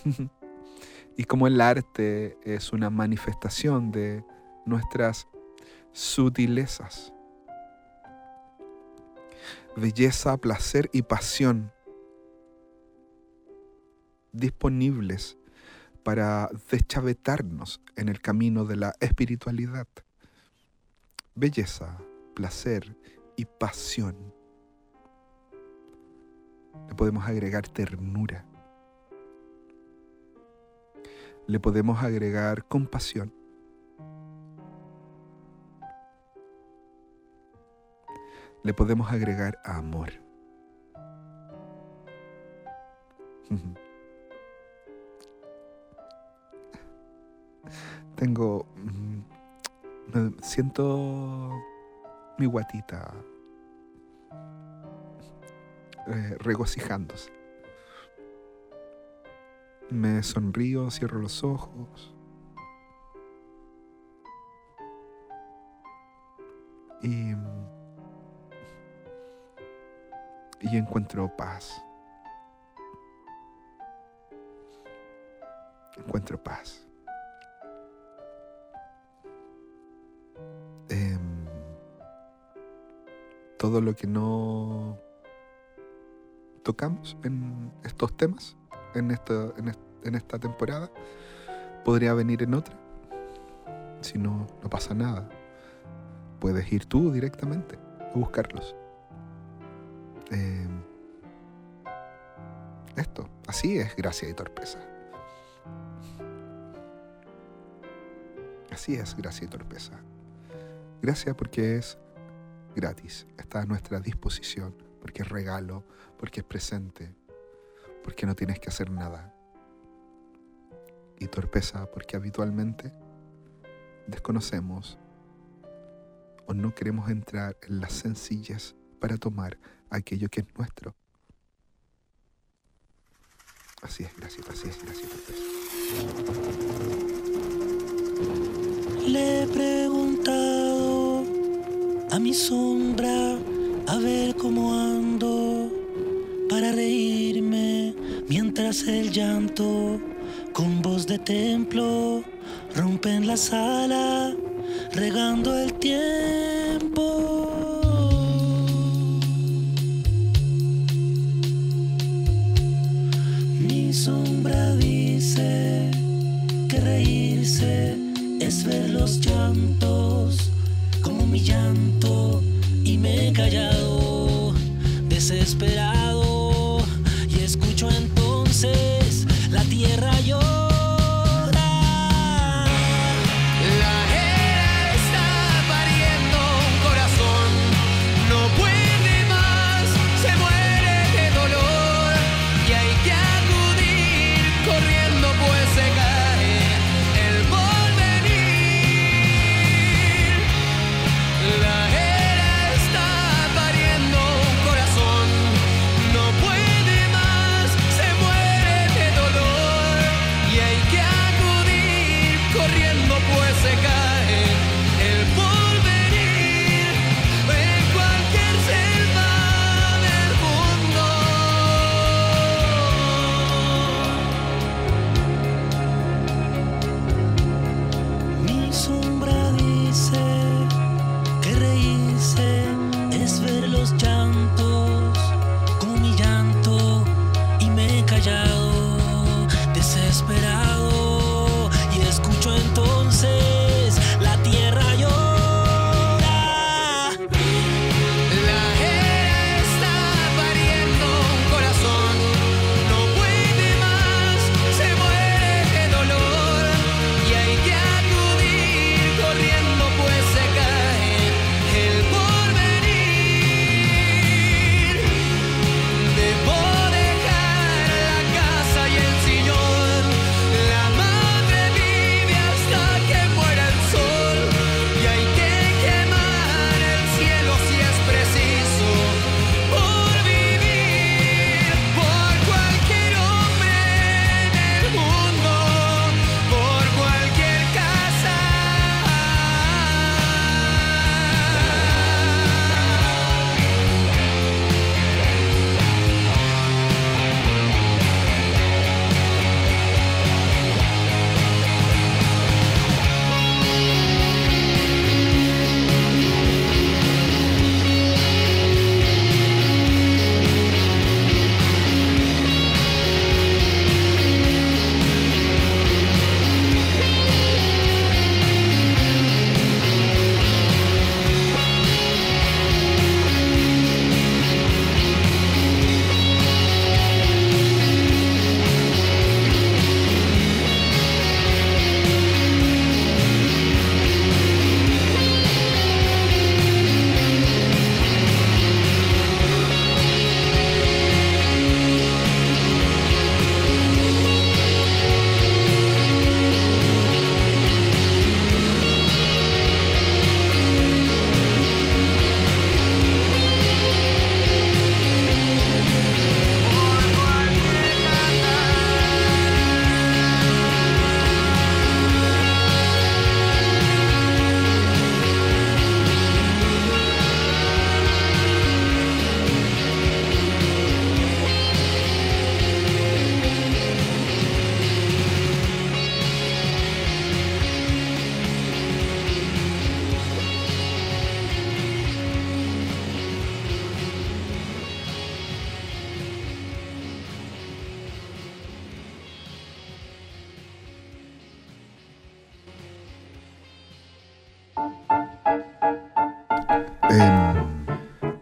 y como el arte es una manifestación de nuestras sutilezas. Belleza, placer y pasión disponibles para deschavetarnos en el camino de la espiritualidad. Belleza, placer y pasión. Le podemos agregar ternura. Le podemos agregar compasión. Le podemos agregar amor. Tengo. mm, Me siento mi guatita eh, regocijándose. Me sonrío, cierro los ojos. Y. Y encuentro paz. Encuentro paz. Em, todo lo que no tocamos en estos temas, en esta, en est- en esta temporada, podría venir en otra. Si no, no pasa nada. Puedes ir tú directamente a buscarlos. Em, esto, así es gracia y torpeza. Así es gracia y torpeza. Gracias porque es gratis, está a nuestra disposición, porque es regalo, porque es presente, porque no tienes que hacer nada. Y torpeza porque habitualmente desconocemos o no queremos entrar en las sencillas para tomar aquello que es nuestro. Así es, gracias, así es, gracias, torpeza. Le he preguntado a mi sombra a ver cómo ando para reírme mientras el llanto con voz de templo rompe en la sala regando el tiempo.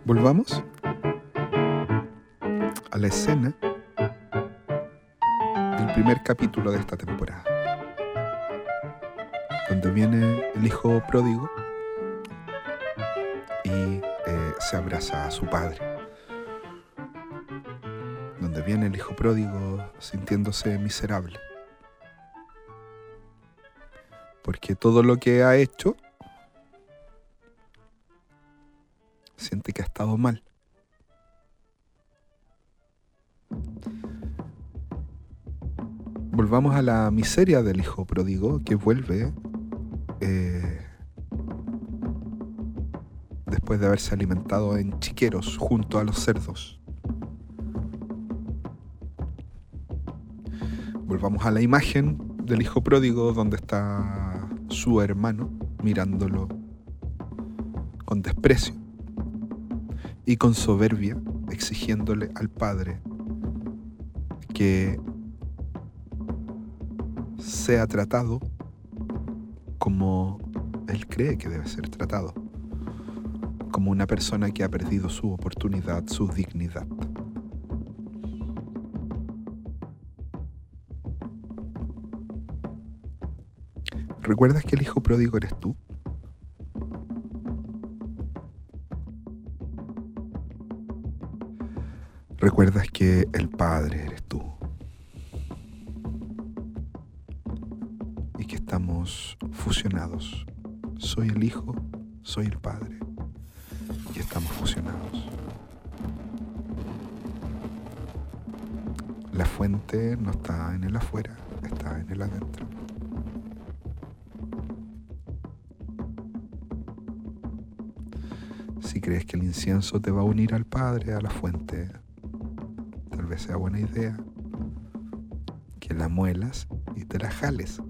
Volvamos a la escena del primer capítulo de esta temporada, donde viene el hijo pródigo y eh, se abraza a su padre, donde viene el hijo pródigo sintiéndose miserable, porque todo lo que ha hecho mal. Volvamos a la miseria del hijo pródigo que vuelve eh, después de haberse alimentado en chiqueros junto a los cerdos. Volvamos a la imagen del hijo pródigo donde está su hermano mirándolo con desprecio y con soberbia, exigiéndole al padre que sea tratado como él cree que debe ser tratado, como una persona que ha perdido su oportunidad, su dignidad. ¿Recuerdas que el hijo pródigo eres tú? Recuerdas que el Padre eres tú. Y que estamos fusionados. Soy el Hijo, soy el Padre. Y estamos fusionados. La fuente no está en el afuera, está en el adentro. Si crees que el incienso te va a unir al Padre, a la fuente, tal vez sea buena idea que la muelas y te la jales.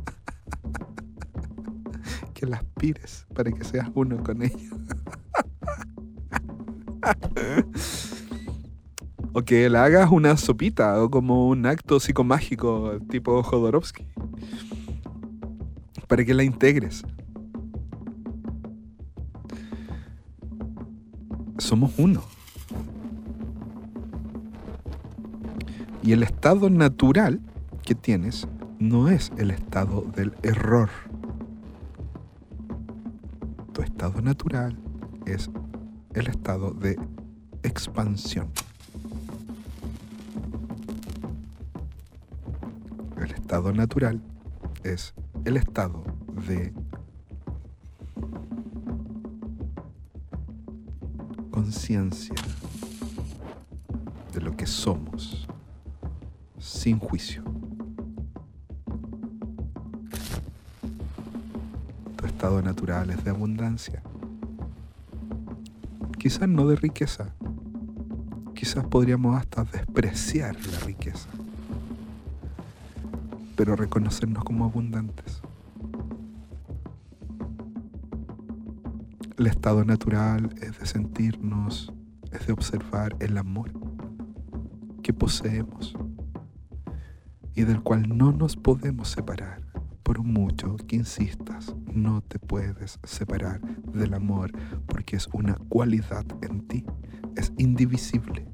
que la aspires para que seas uno con ella. o que la hagas una sopita o como un acto psicomágico tipo Jodorowsky. Para que la integres. Somos uno. Y el estado natural que tienes no es el estado del error. Tu estado natural es el estado de expansión. El estado natural es el estado de conciencia de lo que somos sin juicio. Tu estado natural es de abundancia. Quizás no de riqueza. Quizás podríamos hasta despreciar la riqueza. Pero reconocernos como abundantes. El estado natural es de sentirnos, es de observar el amor que poseemos y del cual no nos podemos separar. Por mucho que insistas, no te puedes separar del amor porque es una cualidad en ti, es indivisible.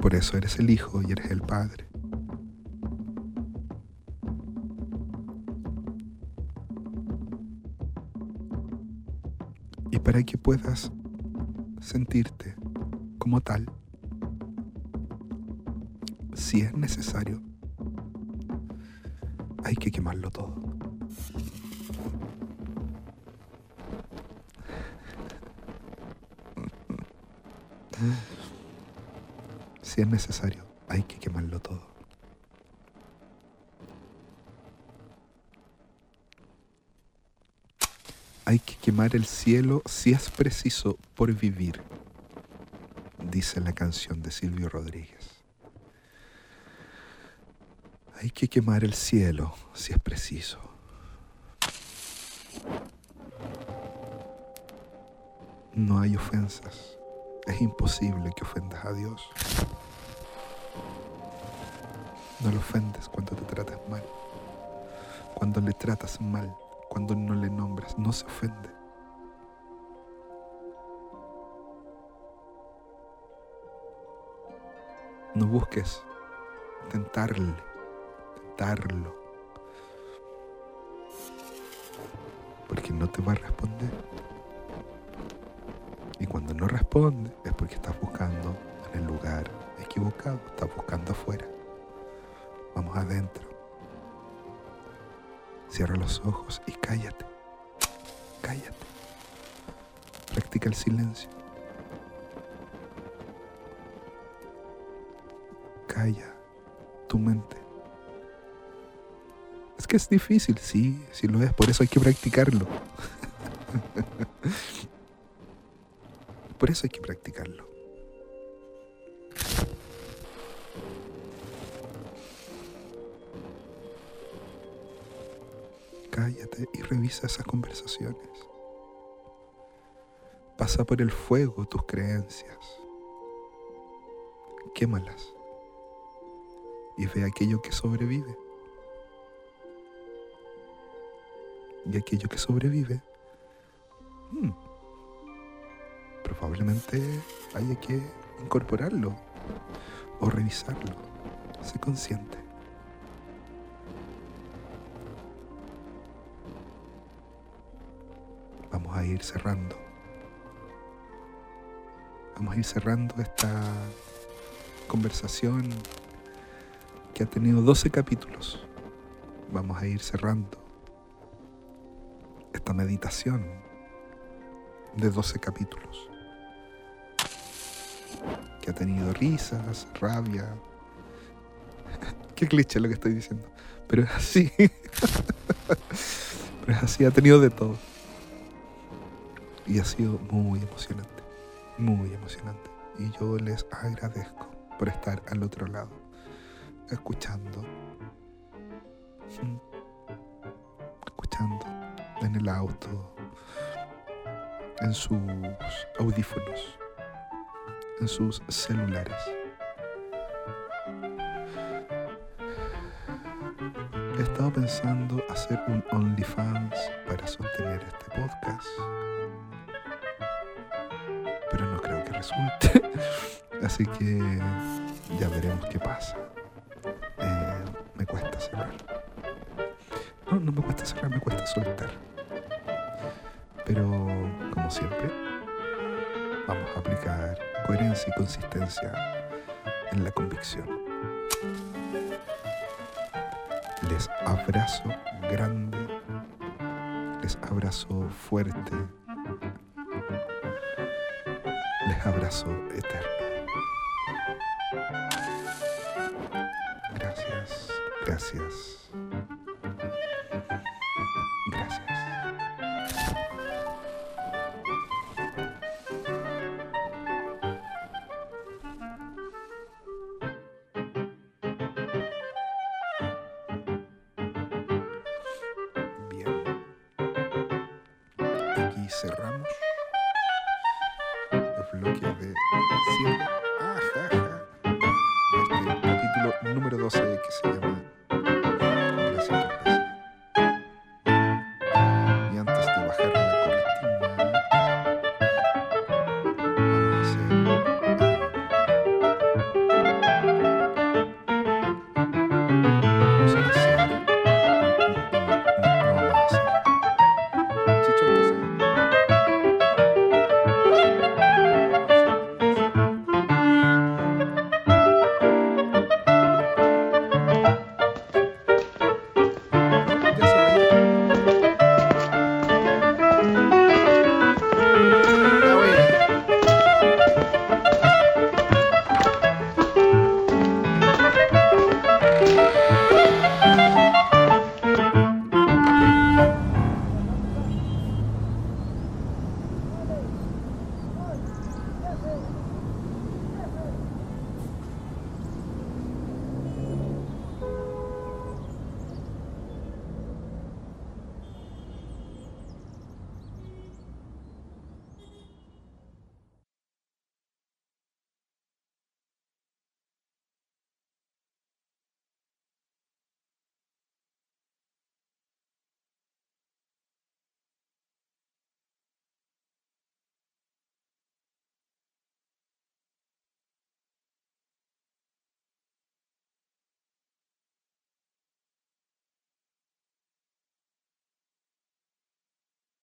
Por eso eres el Hijo y eres el Padre. Y para que puedas sentirte como tal, si es necesario, hay que quemarlo todo. Si es necesario, hay que quemarlo todo. Hay que quemar el cielo si es preciso por vivir, dice la canción de Silvio Rodríguez. Hay que quemar el cielo si es preciso. No hay ofensas. Es imposible que ofendas a Dios. No lo ofendes cuando te tratas mal. Cuando le tratas mal, cuando no le nombras, no se ofende. No busques tentarle, tentarlo. Porque no te va a responder. Y cuando no responde es porque estás buscando en el lugar equivocado, estás buscando afuera. Vamos adentro. Cierra los ojos y cállate. Cállate. Practica el silencio. Calla tu mente. Es que es difícil, sí, sí lo es, por eso hay que practicarlo. por eso hay que practicarlo. Revisa esas conversaciones. Pasa por el fuego tus creencias. Quémalas. Y ve aquello que sobrevive. Y aquello que sobrevive, hmm, probablemente haya que incorporarlo o revisarlo. Sé consciente. Vamos a ir cerrando. Vamos a ir cerrando esta conversación que ha tenido 12 capítulos. Vamos a ir cerrando esta meditación de 12 capítulos que ha tenido risas, rabia. Qué cliché lo que estoy diciendo, pero es así. pero es así, ha tenido de todo. Y ha sido muy emocionante, muy emocionante. Y yo les agradezco por estar al otro lado, escuchando, mm, escuchando en el auto, en sus audífonos, en sus celulares. He estado pensando hacer un OnlyFans para sostener este podcast, resulte. Así que ya veremos qué pasa. Eh, me cuesta cerrar. No, no me cuesta cerrar, me cuesta soltar. Pero, como siempre, vamos a aplicar coherencia y consistencia en la convicción. Les abrazo grande, les abrazo fuerte, abrazo eterno. Gracias, gracias.